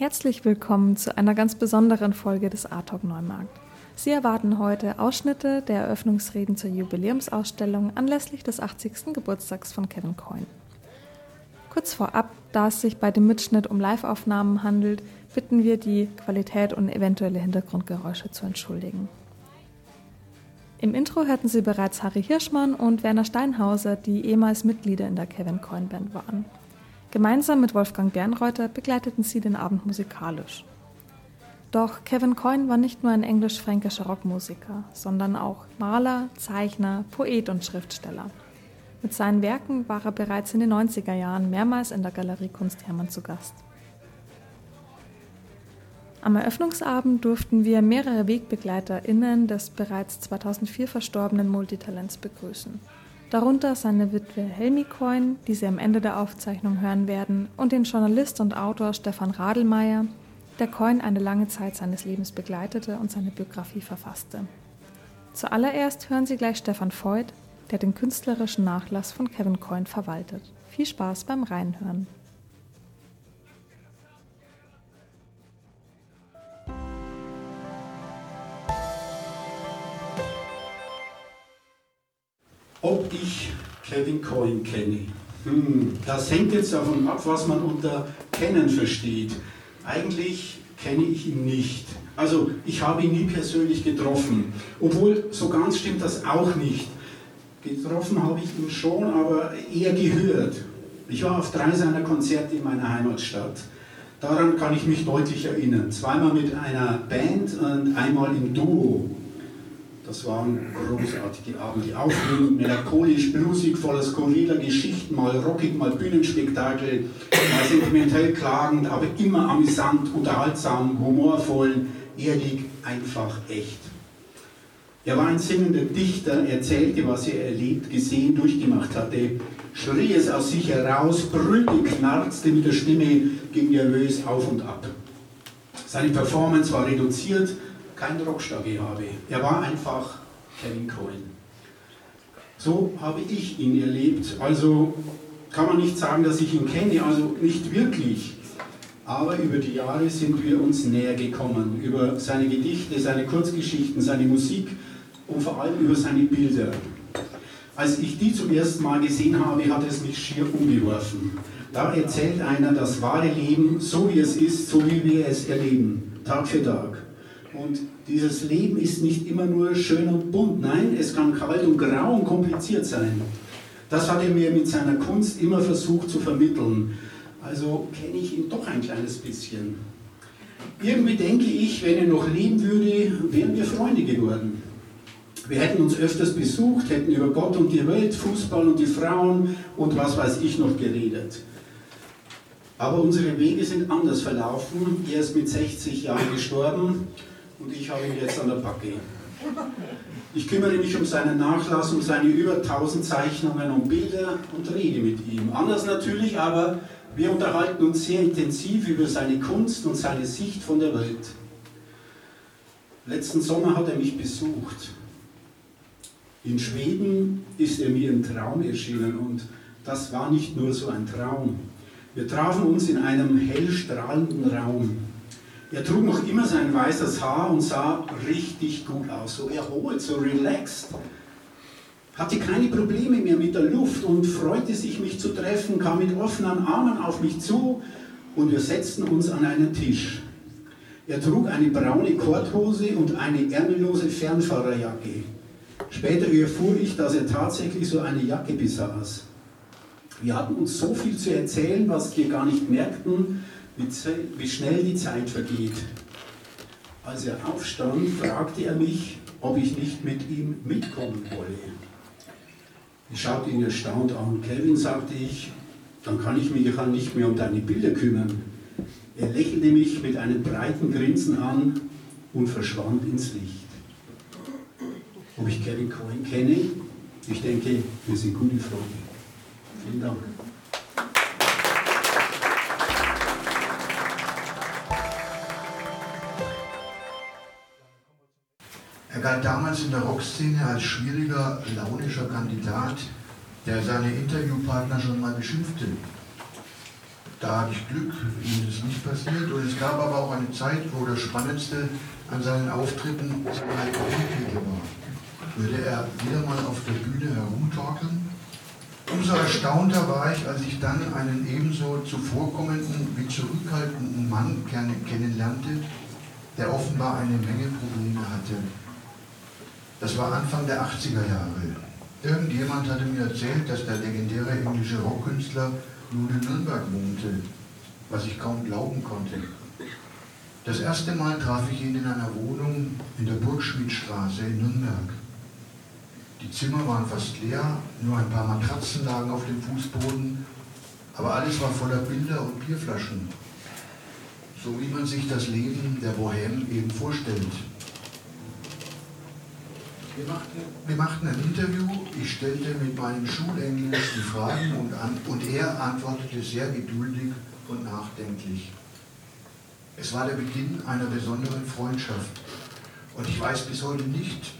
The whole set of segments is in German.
Herzlich willkommen zu einer ganz besonderen Folge des Artalk Neumarkt. Sie erwarten heute Ausschnitte der Eröffnungsreden zur Jubiläumsausstellung anlässlich des 80. Geburtstags von Kevin Coyne. Kurz vorab, da es sich bei dem Mitschnitt um Liveaufnahmen handelt, bitten wir die Qualität und eventuelle Hintergrundgeräusche zu entschuldigen. Im Intro hörten Sie bereits Harry Hirschmann und Werner Steinhauser, die ehemals Mitglieder in der Kevin Coyne Band waren. Gemeinsam mit Wolfgang Bernreuther begleiteten sie den Abend musikalisch. Doch Kevin Coyne war nicht nur ein englisch-fränkischer Rockmusiker, sondern auch Maler, Zeichner, Poet und Schriftsteller. Mit seinen Werken war er bereits in den 90er Jahren mehrmals in der Galerie Kunst Hermann zu Gast. Am Eröffnungsabend durften wir mehrere WegbegleiterInnen des bereits 2004 verstorbenen Multitalents begrüßen. Darunter seine Witwe Helmi Coyne, die Sie am Ende der Aufzeichnung hören werden, und den Journalist und Autor Stefan Radelmeier, der Coyne eine lange Zeit seines Lebens begleitete und seine Biografie verfasste. Zuallererst hören Sie gleich Stefan Voigt, der den künstlerischen Nachlass von Kevin Coyne verwaltet. Viel Spaß beim Reinhören. Ob ich Kevin Coyne kenne. Hm, das hängt jetzt davon ab, was man unter kennen versteht. Eigentlich kenne ich ihn nicht. Also ich habe ihn nie persönlich getroffen. Obwohl, so ganz stimmt das auch nicht. Getroffen habe ich ihn schon, aber eher gehört. Ich war auf drei seiner Konzerte in meiner Heimatstadt. Daran kann ich mich deutlich erinnern. Zweimal mit einer Band und einmal im Duo. Das waren großartige Abende, aufregend, melancholisch, blusig, voller skurriler Geschichten, mal rockig, mal Bühnenspektakel, mal sentimentell klagend, aber immer amüsant, unterhaltsam, humorvoll, ehrlich, einfach echt. Er war ein singender Dichter, erzählte, was er erlebt, gesehen, durchgemacht hatte, schrie es aus sich heraus, brüllte, knarzte mit der Stimme, ging nervös auf und ab. Seine Performance war reduziert, kein Rockstar-Gehabe. Er war einfach Kevin Cohen. So habe ich ihn erlebt. Also kann man nicht sagen, dass ich ihn kenne, also nicht wirklich. Aber über die Jahre sind wir uns näher gekommen. Über seine Gedichte, seine Kurzgeschichten, seine Musik und vor allem über seine Bilder. Als ich die zum ersten Mal gesehen habe, hat es mich schier umgeworfen. Da erzählt einer das wahre Leben, so wie es ist, so wie wir es erleben, Tag für Tag. Und dieses Leben ist nicht immer nur schön und bunt. Nein, es kann kalt und grau und kompliziert sein. Das hat er mir mit seiner Kunst immer versucht zu vermitteln. Also kenne ich ihn doch ein kleines bisschen. Irgendwie denke ich, wenn er noch leben würde, wären wir Freunde geworden. Wir hätten uns öfters besucht, hätten über Gott und die Welt, Fußball und die Frauen und was weiß ich noch geredet. Aber unsere Wege sind anders verlaufen. Er ist mit 60 Jahren gestorben und ich habe ihn jetzt an der Backe. Ich kümmere mich um seinen Nachlass, um seine über 1000 Zeichnungen und Bilder und rede mit ihm. Anders natürlich, aber wir unterhalten uns sehr intensiv über seine Kunst und seine Sicht von der Welt. Letzten Sommer hat er mich besucht. In Schweden ist er mir im Traum erschienen und das war nicht nur so ein Traum. Wir trafen uns in einem hell strahlenden Raum. Er trug noch immer sein weißes Haar und sah richtig gut aus, so erholt, so relaxed. Hatte keine Probleme mehr mit der Luft und freute sich, mich zu treffen, kam mit offenen Armen auf mich zu und wir setzten uns an einen Tisch. Er trug eine braune Korthose und eine ärmellose Fernfahrerjacke. Später erfuhr ich, dass er tatsächlich so eine Jacke besaß. Wir hatten uns so viel zu erzählen, was wir gar nicht merkten, wie schnell die Zeit vergeht. Als er aufstand, fragte er mich, ob ich nicht mit ihm mitkommen wolle. Ich schaute ihn erstaunt an. Kelvin, sagte ich, dann kann ich mich ja nicht mehr um deine Bilder kümmern. Er lächelte mich mit einem breiten Grinsen an und verschwand ins Licht. Ob ich Kevin Cohen kenne? Ich denke, wir sind gute Freunde. Vielen Dank. Damals in der Rockszene als schwieriger, launischer Kandidat, der seine Interviewpartner schon mal beschimpfte. Da hatte ich Glück, ihm ist nicht passiert. Und es gab aber auch eine Zeit, wo das Spannendste an seinen Auftritten seine Alkoholpegel war. Würde er wieder mal auf der Bühne herumtorkeln? Umso erstaunter war ich, als ich dann einen ebenso zuvorkommenden wie zurückhaltenden Mann kennenlernte, der offenbar eine Menge Probleme hatte. Das war Anfang der 80er Jahre. Irgendjemand hatte mir erzählt, dass der legendäre englische Rockkünstler nun in Nürnberg wohnte, was ich kaum glauben konnte. Das erste Mal traf ich ihn in einer Wohnung in der Burgschmidtstraße in Nürnberg. Die Zimmer waren fast leer, nur ein paar Matratzen lagen auf dem Fußboden, aber alles war voller Bilder und Bierflaschen. So wie man sich das Leben der Bohème eben vorstellt. Wir machten, wir machten ein Interview, ich stellte mit meinem Schulenglisch die Fragen und, an, und er antwortete sehr geduldig und nachdenklich. Es war der Beginn einer besonderen Freundschaft und ich weiß bis heute nicht,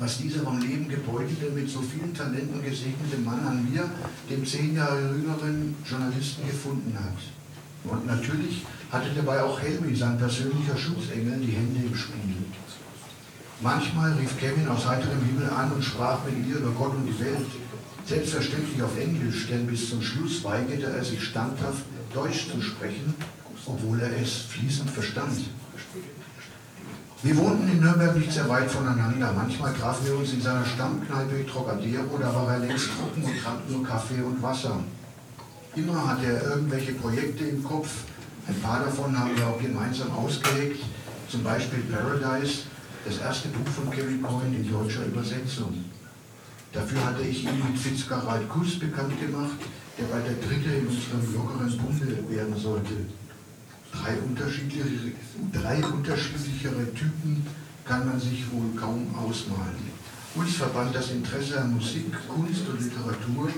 was dieser vom Leben gebeutelte, mit so vielen Talenten gesegnete Mann an mir, dem zehn Jahre jüngeren Journalisten, gefunden hat. Und natürlich hatte dabei auch Helmi, sein persönlicher Schutzengel, die Hände im Spiel. Manchmal rief Kevin aus heiterem Himmel an und sprach mit ihr über Gott und die Welt. Selbstverständlich auf Englisch, denn bis zum Schluss weigerte er sich standhaft, Deutsch zu sprechen, obwohl er es fließend verstand. Wir wohnten in Nürnberg nicht sehr weit voneinander. Manchmal trafen wir uns in seiner Stammkneipe Trocadero, da war er längst trocken und trank nur Kaffee und Wasser. Immer hatte er irgendwelche Projekte im Kopf. Ein paar davon haben wir auch gemeinsam ausgelegt, zum Beispiel Paradise, das erste Buch von Kevin Coyne in deutscher Übersetzung. Dafür hatte ich ihn mit Fitzgerald Kuss bekannt gemacht, der bald der dritte in unserem lockeren Bunde werden sollte. Drei unterschiedlichere, drei unterschiedlichere Typen kann man sich wohl kaum ausmalen. Uns verband das Interesse an Musik, Kunst und Literatur,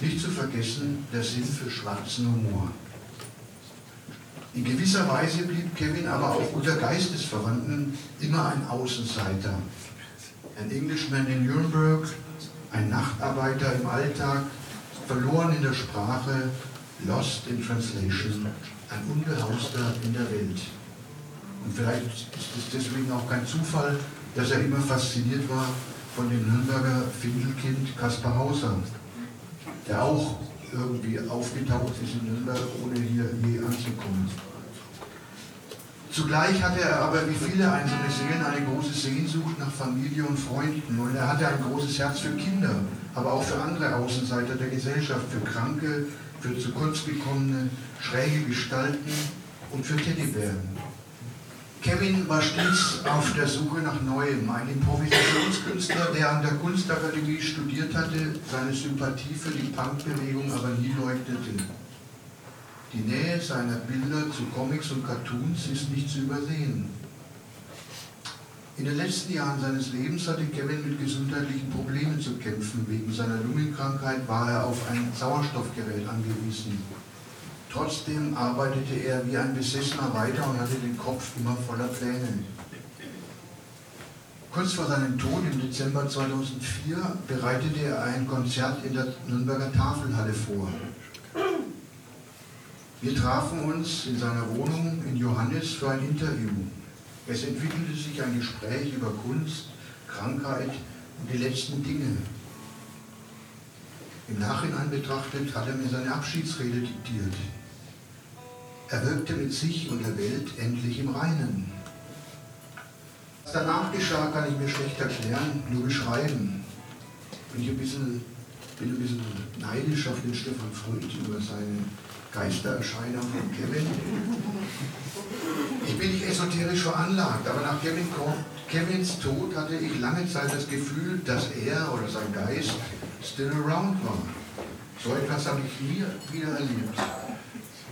nicht zu vergessen der Sinn für schwarzen Humor. In gewisser Weise blieb Kevin aber auch unter Geistesverwandten immer ein Außenseiter. Ein Englishman in Nürnberg, ein Nachtarbeiter im Alltag, verloren in der Sprache, lost in translation, ein Unbehauster in der Welt. Und vielleicht ist es deswegen auch kein Zufall, dass er immer fasziniert war von dem Nürnberger Findelkind Kaspar Hauser, der auch irgendwie aufgetaucht ist in Nürnberg, ohne hier je anzukommen. Zugleich hatte er aber wie viele einsame Seelen eine große Sehnsucht nach Familie und Freunden und er hatte ein großes Herz für Kinder, aber auch für andere Außenseiter der Gesellschaft, für Kranke, für zu kurz gekommene, schräge Gestalten und für Teddybären. Kevin war stets auf der Suche nach Neuem, ein Improvisationskünstler, der an der Kunstakademie studiert hatte, seine Sympathie für die Punkbewegung aber nie leuchtete. Die Nähe seiner Bilder zu Comics und Cartoons ist nicht zu übersehen. In den letzten Jahren seines Lebens hatte Kevin mit gesundheitlichen Problemen zu kämpfen. Wegen seiner Lungenkrankheit war er auf ein Sauerstoffgerät angewiesen. Trotzdem arbeitete er wie ein Besessener weiter und hatte den Kopf immer voller Pläne. Kurz vor seinem Tod im Dezember 2004 bereitete er ein Konzert in der Nürnberger Tafelhalle vor. Wir trafen uns in seiner Wohnung in Johannes für ein Interview. Es entwickelte sich ein Gespräch über Kunst, Krankheit und die letzten Dinge. Im Nachhinein betrachtet hat er mir seine Abschiedsrede diktiert. Er wirkte mit sich und der Welt endlich im Reinen. Was danach geschah, kann ich mir schlecht erklären, nur beschreiben. Bin ich ein bisschen, bin ein bisschen neidisch auf den Stefan Freud über seine Geistererscheinung von Kevin. Ich bin nicht esoterisch veranlagt, aber nach Kevin, Kevins Tod hatte ich lange Zeit das Gefühl, dass er oder sein Geist still around war. So etwas habe ich nie wieder erlebt.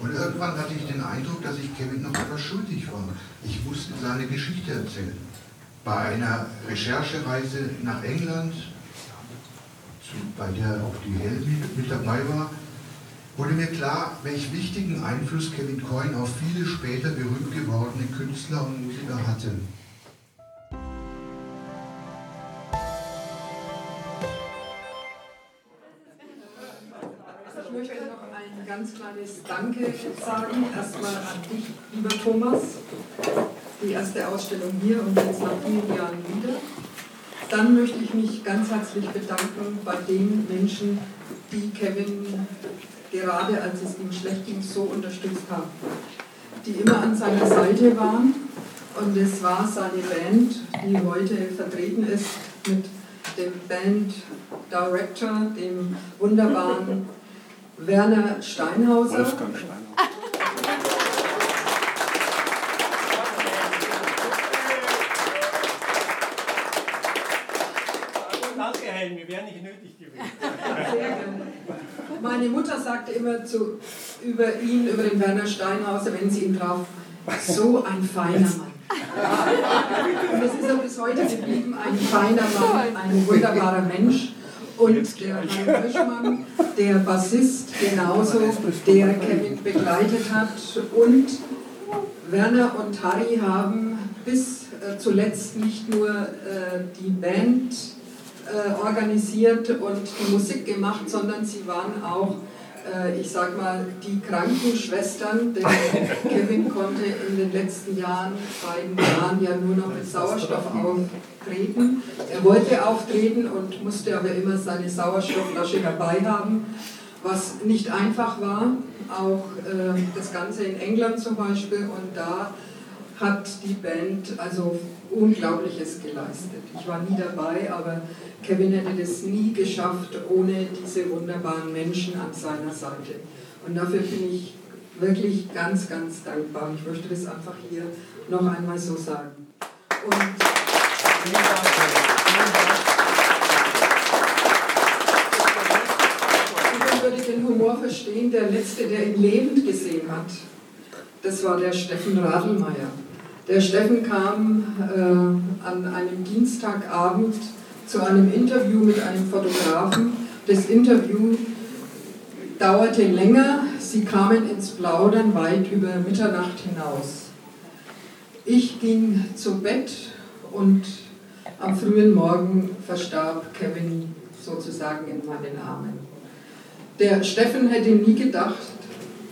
Und irgendwann hatte ich den Eindruck, dass ich Kevin noch etwas schuldig war. Ich musste seine Geschichte erzählen. Bei einer Recherchereise nach England, bei der auch die Helmi mit dabei war, wurde mir klar, welch wichtigen Einfluss Kevin Coyne auf viele später berühmt gewordene Künstler und Musiker hatte. Kleines Danke sagen. Erstmal an dich, lieber Thomas. Die erste Ausstellung hier und jetzt nach vielen Jahren wieder. Dann möchte ich mich ganz herzlich bedanken bei den Menschen, die Kevin gerade als es ihm schlecht ging, so unterstützt haben. Die immer an seiner Seite waren. Und es war seine Band, die heute vertreten ist mit dem Band Director, dem wunderbaren Werner Steinhauser. Wolfgang Steinhauser. Danke, Helmi, wäre nicht nötig gewesen. Sehr gerne. Meine Mutter sagte immer zu, über ihn, über den Werner Steinhauser, wenn sie ihn traf, so ein feiner Mann. Und es ist er bis heute geblieben, ein feiner Mann, ein wunderbarer Mensch. Und der Herr Hirschmann, der Bassist genauso, der Kevin begleitet hat. Und Werner und Harry haben bis äh, zuletzt nicht nur äh, die Band äh, organisiert und die Musik gemacht, sondern sie waren auch ich sag mal, die Krankenschwestern, denn Kevin konnte in den letzten Jahren, beiden Jahren ja nur noch mit Sauerstoff auftreten. Er wollte auftreten und musste aber immer seine Sauerstoffflasche dabei haben, was nicht einfach war. Auch äh, das Ganze in England zum Beispiel und da hat die Band also Unglaubliches geleistet. Ich war nie dabei, aber Kevin hätte das nie geschafft ohne diese wunderbaren Menschen an seiner Seite. Und dafür bin ich wirklich ganz, ganz dankbar. Ich möchte das einfach hier noch einmal so sagen. Und ich würde den Humor verstehen. Der letzte, der ihn lebend gesehen hat, das war der Steffen Radelmeier. Der Steffen kam äh, an einem Dienstagabend zu einem Interview mit einem Fotografen. Das Interview dauerte länger, sie kamen ins Plaudern weit über Mitternacht hinaus. Ich ging zu Bett und am frühen Morgen verstarb Kevin sozusagen in meinen Armen. Der Steffen hätte nie gedacht,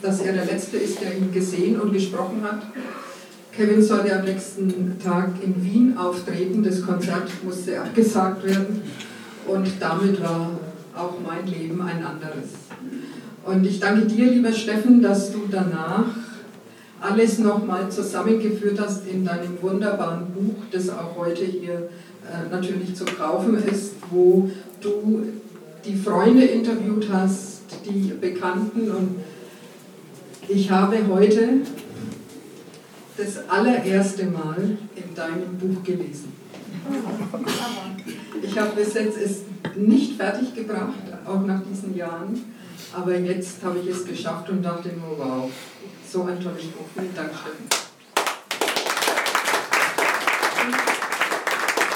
dass er der Letzte ist, der ihn gesehen und gesprochen hat. Kevin sollte am nächsten Tag in Wien auftreten. Das Konzert musste abgesagt werden. Und damit war auch mein Leben ein anderes. Und ich danke dir, lieber Steffen, dass du danach alles nochmal zusammengeführt hast in deinem wunderbaren Buch, das auch heute hier äh, natürlich zu kaufen ist, wo du die Freunde interviewt hast, die Bekannten. Und ich habe heute das allererste Mal in deinem Buch gelesen. Ich habe bis jetzt es nicht fertig gebracht, auch nach diesen Jahren, aber jetzt habe ich es geschafft und dachte nur, wow, so ein tolles Buch. Vielen Dank, Steffen.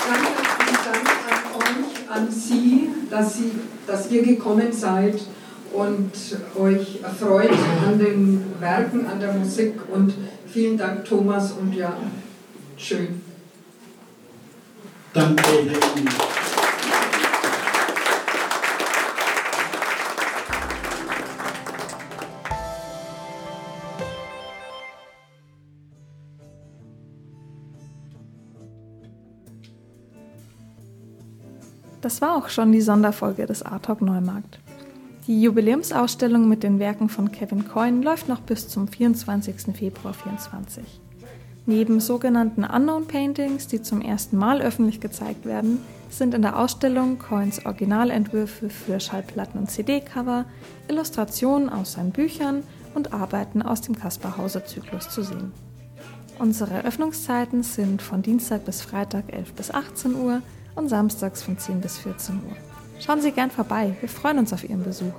Danke, Dank an euch, an Sie, dass, Sie, dass ihr gekommen seid und euch erfreut an den Werken, an der Musik und Vielen Dank, Thomas, und ja, schön. Danke, Helene. Das war auch schon die Sonderfolge des Artalk Neumarkt. Die Jubiläumsausstellung mit den Werken von Kevin Coyne läuft noch bis zum 24. Februar 2024. Neben sogenannten Unknown Paintings, die zum ersten Mal öffentlich gezeigt werden, sind in der Ausstellung Coynes Originalentwürfe für Schallplatten und CD-Cover, Illustrationen aus seinen Büchern und Arbeiten aus dem Kaspar Hauser Zyklus zu sehen. Unsere Eröffnungszeiten sind von Dienstag bis Freitag 11 bis 18 Uhr und samstags von 10 bis 14 Uhr. Schauen Sie gern vorbei, wir freuen uns auf Ihren Besuch.